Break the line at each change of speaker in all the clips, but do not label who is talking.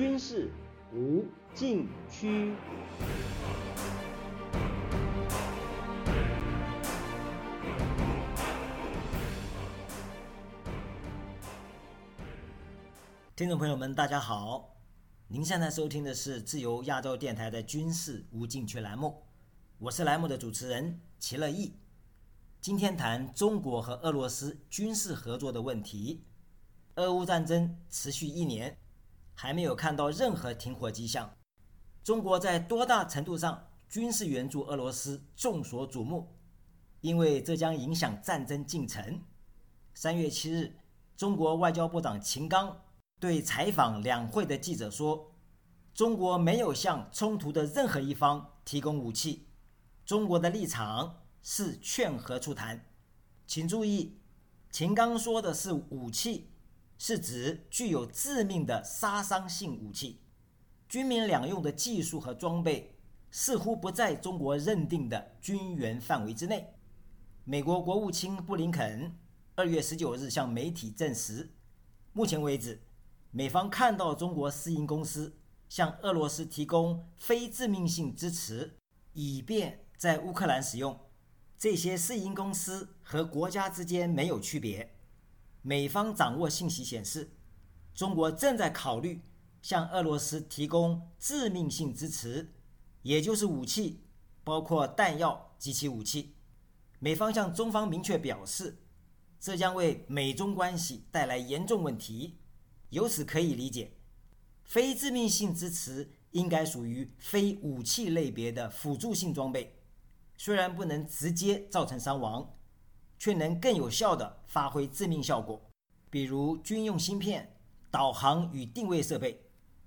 军事无禁区。听众朋友们，大家好，您现在收听的是自由亚洲电台的军事无禁区栏目，我是栏目的主持人齐乐意。今天谈中国和俄罗斯军事合作的问题。俄乌战争持续一年，还没有看到任何停火迹象。中国在多大程度上军事援助俄罗斯众所瞩目，因为这将影响战争进程。三月七日，中国外交部长秦刚对采访两会的记者说：“中国没有向冲突的任何一方提供武器，中国的立场。”是劝和促谈，请注意，秦刚说的是武器，是指具有致命的杀伤性武器，军民两用的技术和装备似乎不在中国认定的军援范围之内。美国国务卿布林肯二月十九日向媒体证实，目前为止，美方看到中国私营公司向俄罗斯提供非致命性支持，以便在乌克兰使用。这些私营公司和国家之间没有区别。美方掌握信息显示，中国正在考虑向俄罗斯提供致命性支持，也就是武器，包括弹药及其武器。美方向中方明确表示，这将为美中关系带来严重问题。由此可以理解，非致命性支持应该属于非武器类别的辅助性装备。虽然不能直接造成伤亡，却能更有效地发挥致命效果。比如军用芯片、导航与定位设备，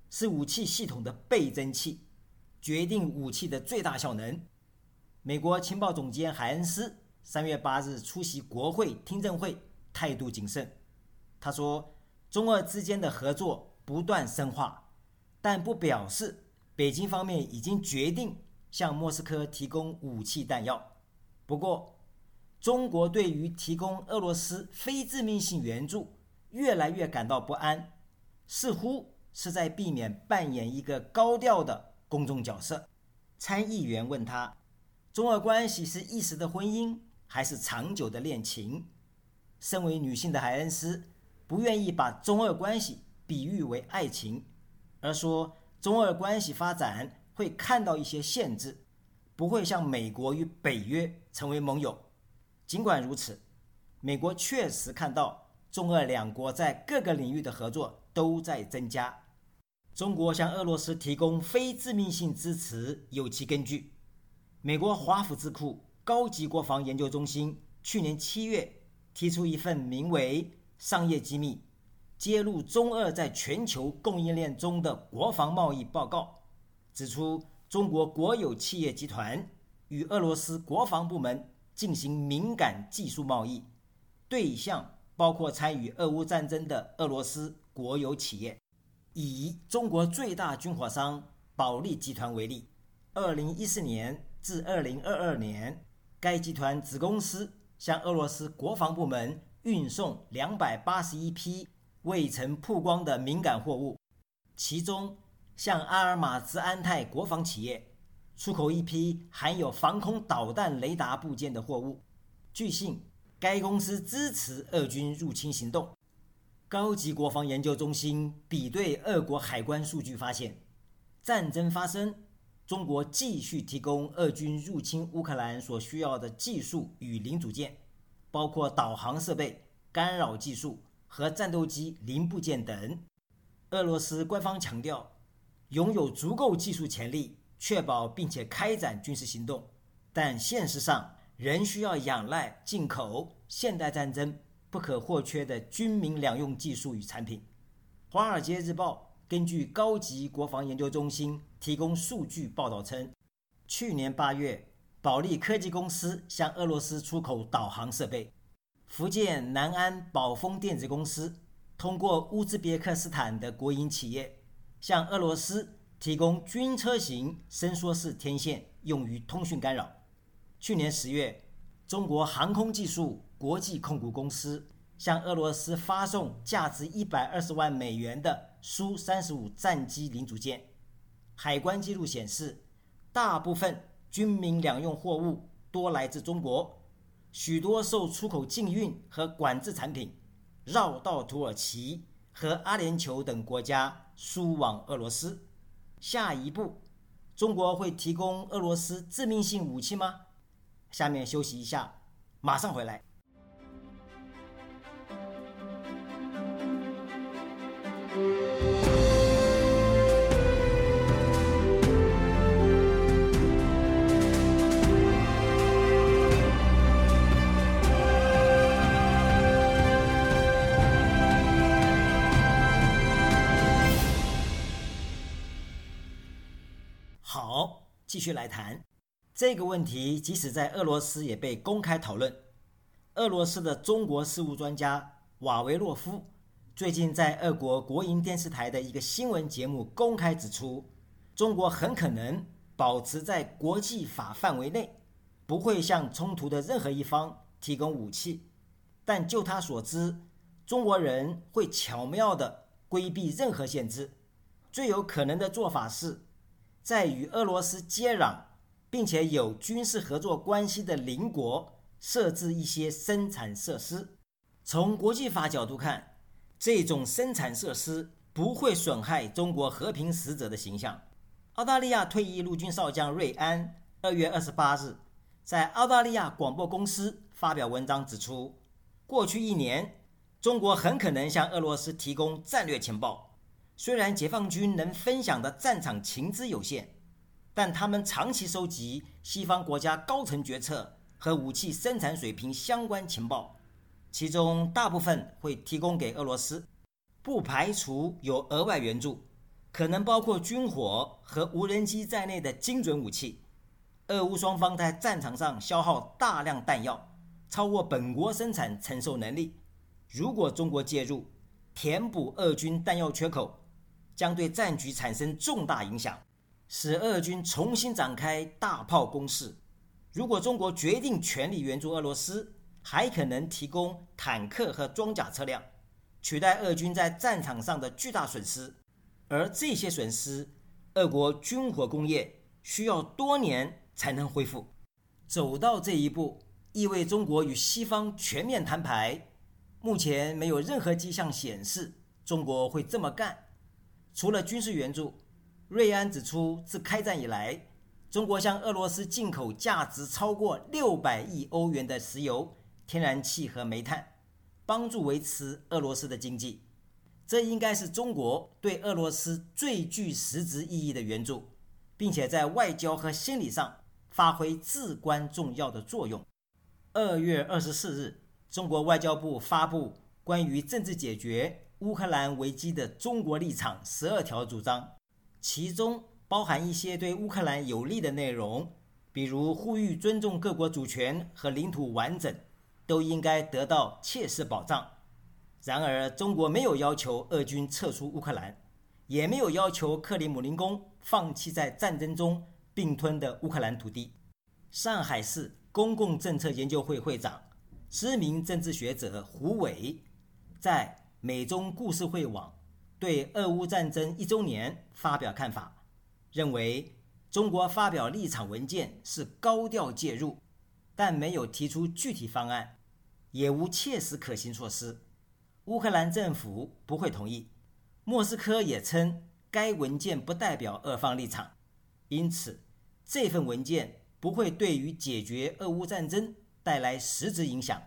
是武器系统的倍增器，决定武器的最大效能。美国情报总监海恩斯三月八日出席国会听证会，态度谨慎。他说：“中俄之间的合作不断深化，但不表示北京方面已经决定。”向莫斯科提供武器弹药，不过，中国对于提供俄罗斯非致命性援助越来越感到不安，似乎是在避免扮演一个高调的公众角色。参议员问他：“中俄关系是一时的婚姻，还是长久的恋情？”身为女性的海恩斯不愿意把中俄关系比喻为爱情，而说中俄关系发展。会看到一些限制，不会像美国与北约成为盟友。尽管如此，美国确实看到中俄两国在各个领域的合作都在增加。中国向俄罗斯提供非致命性支持有其根据。美国华府智库高级国防研究中心去年七月提出一份名为《商业机密：揭露中俄在全球供应链中的国防贸易》报告。指出，中国国有企业集团与俄罗斯国防部门进行敏感技术贸易，对象包括参与俄乌战争的俄罗斯国有企业。以中国最大军火商保利集团为例，二零一四年至二零二二年，该集团子公司向俄罗斯国防部门运送两百八十一批未曾曝光的敏感货物，其中。向阿尔马兹安泰国防企业出口一批含有防空导弹雷达部件的货物。据信，该公司支持俄军入侵行动。高级国防研究中心比对俄国海关数据发现，战争发生，中国继续提供俄军入侵乌克兰所需要的技术与零组件，包括导航设备、干扰技术和战斗机零部件等。俄罗斯官方强调。拥有足够技术潜力，确保并且开展军事行动，但现实上仍需要仰赖进口现代战争不可或缺的军民两用技术与产品。《华尔街日报》根据高级国防研究中心提供数据报道称，去年八月，保利科技公司向俄罗斯出口导航设备；福建南安宝丰电子公司通过乌兹别克斯坦的国营企业。向俄罗斯提供军车型伸缩式天线，用于通讯干扰。去年十月，中国航空技术国际控股公司向俄罗斯发送价值一百二十万美元的苏三十五战机零组件。海关记录显示，大部分军民两用货物多来自中国，许多受出口禁运和管制产品绕道土耳其和阿联酋等国家输往俄罗斯。下一步，中国会提供俄罗斯致命性武器吗？下面休息一下，马上回来。续来谈这个问题。即使在俄罗斯也被公开讨论。俄罗斯的中国事务专家瓦维洛夫最近在俄国国营电视台的一个新闻节目公开指出，中国很可能保持在国际法范围内，不会向冲突的任何一方提供武器。但就他所知，中国人会巧妙地规避任何限制。最有可能的做法是。在与俄罗斯接壤并且有军事合作关系的邻国设置一些生产设施。从国际法角度看，这种生产设施不会损害中国和平使者的形象。澳大利亚退役陆军少将瑞安二月二十八日在澳大利亚广播公司发表文章指出，过去一年，中国很可能向俄罗斯提供战略情报。虽然解放军能分享的战场情资有限，但他们长期收集西方国家高层决策和武器生产水平相关情报，其中大部分会提供给俄罗斯，不排除有额外援助，可能包括军火和无人机在内的精准武器。俄乌双方在战场上消耗大量弹药，超过本国生产承受能力。如果中国介入，填补俄军弹药缺口。将对战局产生重大影响，使俄军重新展开大炮攻势。如果中国决定全力援助俄罗斯，还可能提供坦克和装甲车辆，取代俄军在战场上的巨大损失。而这些损失，俄国军火工业需要多年才能恢复。走到这一步，意味中国与西方全面摊牌。目前没有任何迹象显示中国会这么干。除了军事援助，瑞安指出，自开战以来，中国向俄罗斯进口价值超过六百亿欧元的石油、天然气和煤炭，帮助维持俄罗斯的经济。这应该是中国对俄罗斯最具实质意义的援助，并且在外交和心理上发挥至关重要的作用。二月二十四日，中国外交部发布关于政治解决。乌克兰危机的中国立场十二条主张，其中包含一些对乌克兰有利的内容，比如呼吁尊重各国主权和领土完整，都应该得到切实保障。然而，中国没有要求俄军撤出乌克兰，也没有要求克里姆林宫放弃在战争中并吞的乌克兰土地。上海市公共政策研究会会长、知名政治学者胡伟在。美中故事会网对俄乌战争一周年发表看法，认为中国发表立场文件是高调介入，但没有提出具体方案，也无切实可行措施。乌克兰政府不会同意。莫斯科也称该文件不代表俄方立场，因此这份文件不会对于解决俄乌战争带来实质影响，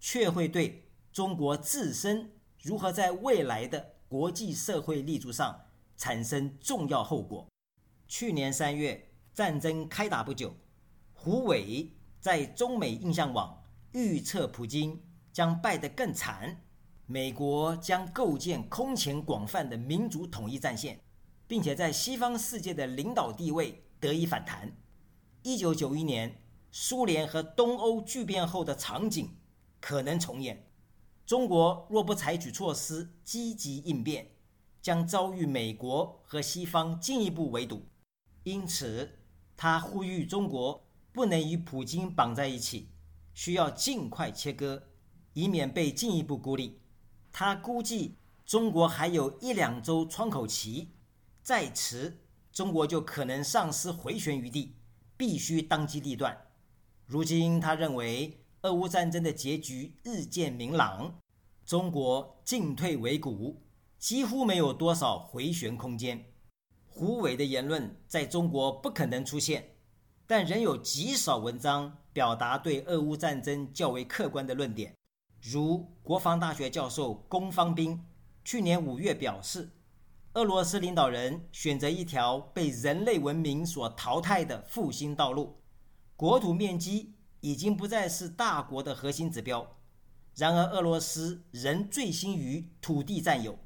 却会对中国自身。如何在未来的国际社会立足上产生重要后果？去年三月，战争开打不久，胡伟在中美印象网预测普京将败得更惨，美国将构建空前广泛的民族统一战线，并且在西方世界的领导地位得以反弹。一九九一年苏联和东欧巨变后的场景可能重演。中国若不采取措施积极应变，将遭遇美国和西方进一步围堵。因此，他呼吁中国不能与普京绑在一起，需要尽快切割，以免被进一步孤立。他估计，中国还有一两周窗口期，再迟，中国就可能丧失回旋余地，必须当机立断。如今，他认为俄乌战争的结局日渐明朗，中国进退维谷，几乎没有多少回旋空间。胡伟的言论在中国不可能出现，但仍有极少文章表达对俄乌战争较为客观的论点，如国防大学教授龚方斌去年五月表示，俄罗斯领导人选择一条被人类文明所淘汰的复兴道路，国土面积已经不再是大国的核心指标，然而俄罗斯仍醉心于土地占有，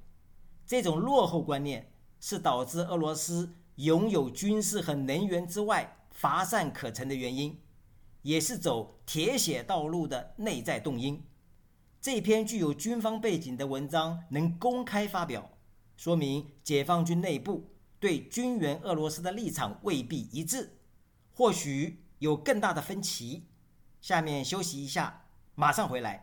这种落后观念。是导致俄罗斯拥有军事和能源之外乏善可陈的原因，也是走铁血道路的内在动因。这篇具有军方背景的文章能公开发表，说明解放军内部对军援俄罗斯的立场未必一致，或许有更大的分歧。下面休息一下，马上回来。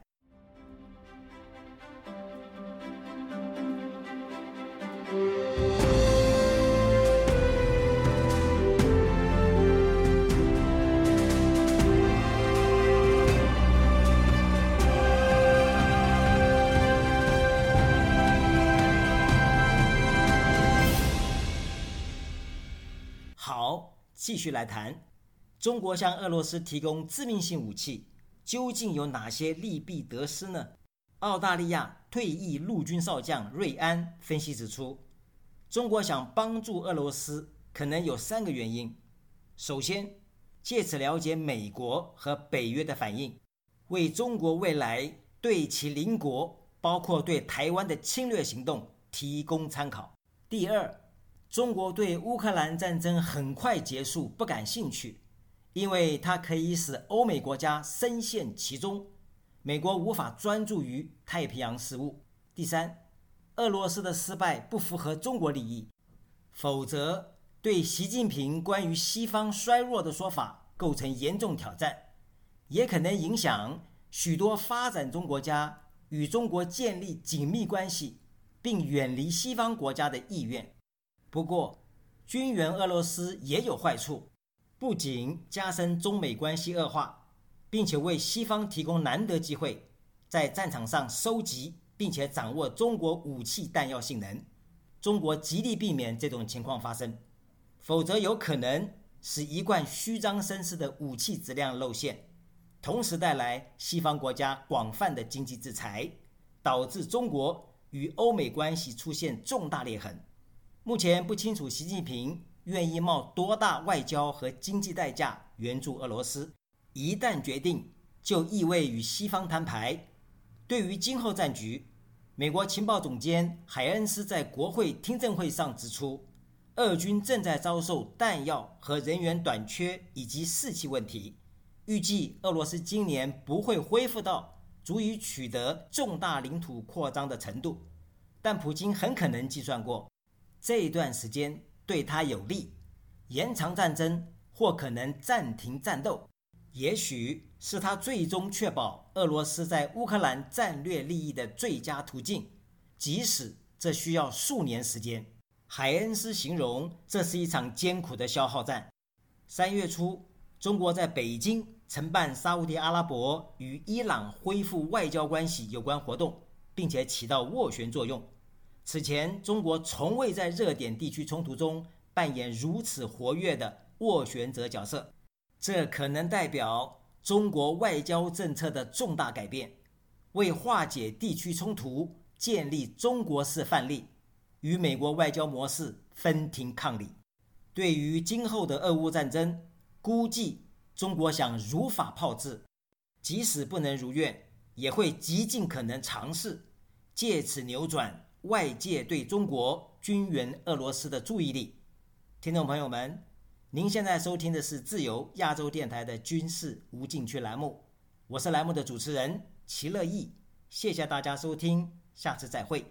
好继续来谈，中国向俄罗斯提供致命性武器，究竟有哪些利弊得失呢？澳大利亚退役陆军少将瑞安分析指出，中国想帮助俄罗斯，可能有三个原因：首先，借此了解美国和北约的反应，为中国未来对其邻国，包括对台湾的侵略行动提供参考；第二，中国对乌克兰战争很快结束不感兴趣，因为它可以使欧美国家深陷其中，美国无法专注于太平洋事务。第三，俄罗斯的失败不符合中国利益，否则对习近平关于西方衰弱的说法构成严重挑战，也可能影响许多发展中国家与中国建立紧密关系，并远离西方国家的意愿。不过，军援俄罗斯也有坏处，不仅加深中美关系恶化，并且为西方提供难得机会，在战场上收集并且掌握中国武器弹药性能。中国极力避免这种情况发生，否则有可能使一贯虚张声势的武器质量露馅，同时带来西方国家广泛的经济制裁，导致中国与欧美关系出现重大裂痕。目前不清楚习近平愿意冒多大外交和经济代价援助俄罗斯。一旦决定，就意味与西方摊牌。对于今后战局，美国情报总监海恩斯在国会听证会上指出，俄军正在遭受弹药和人员短缺以及士气问题。预计俄罗斯今年不会恢复到足以取得重大领土扩张的程度，但普京很可能计算过。这一段时间对他有利，延长战争或可能暂停战斗，也许是他最终确保俄罗斯在乌克兰战略利益的最佳途径，即使这需要数年时间。海恩斯形容这是一场艰苦的消耗战。三月初，中国在北京承办沙地阿拉伯与伊朗恢复外交关系有关活动，并且起到斡旋作用。此前，中国从未在热点地区冲突中扮演如此活跃的斡旋者角色，这可能代表中国外交政策的重大改变，为化解地区冲突建立中国式范例，与美国外交模式分庭抗礼。对于今后的俄乌战争，估计中国想如法炮制，即使不能如愿，也会极尽可能尝试借此扭转。外界对中国军援俄罗斯的注意力，听众朋友们，您现在收听的是自由亚洲电台的军事无禁区栏目，我是栏目的主持人齐乐意，谢谢大家收听，下次再会。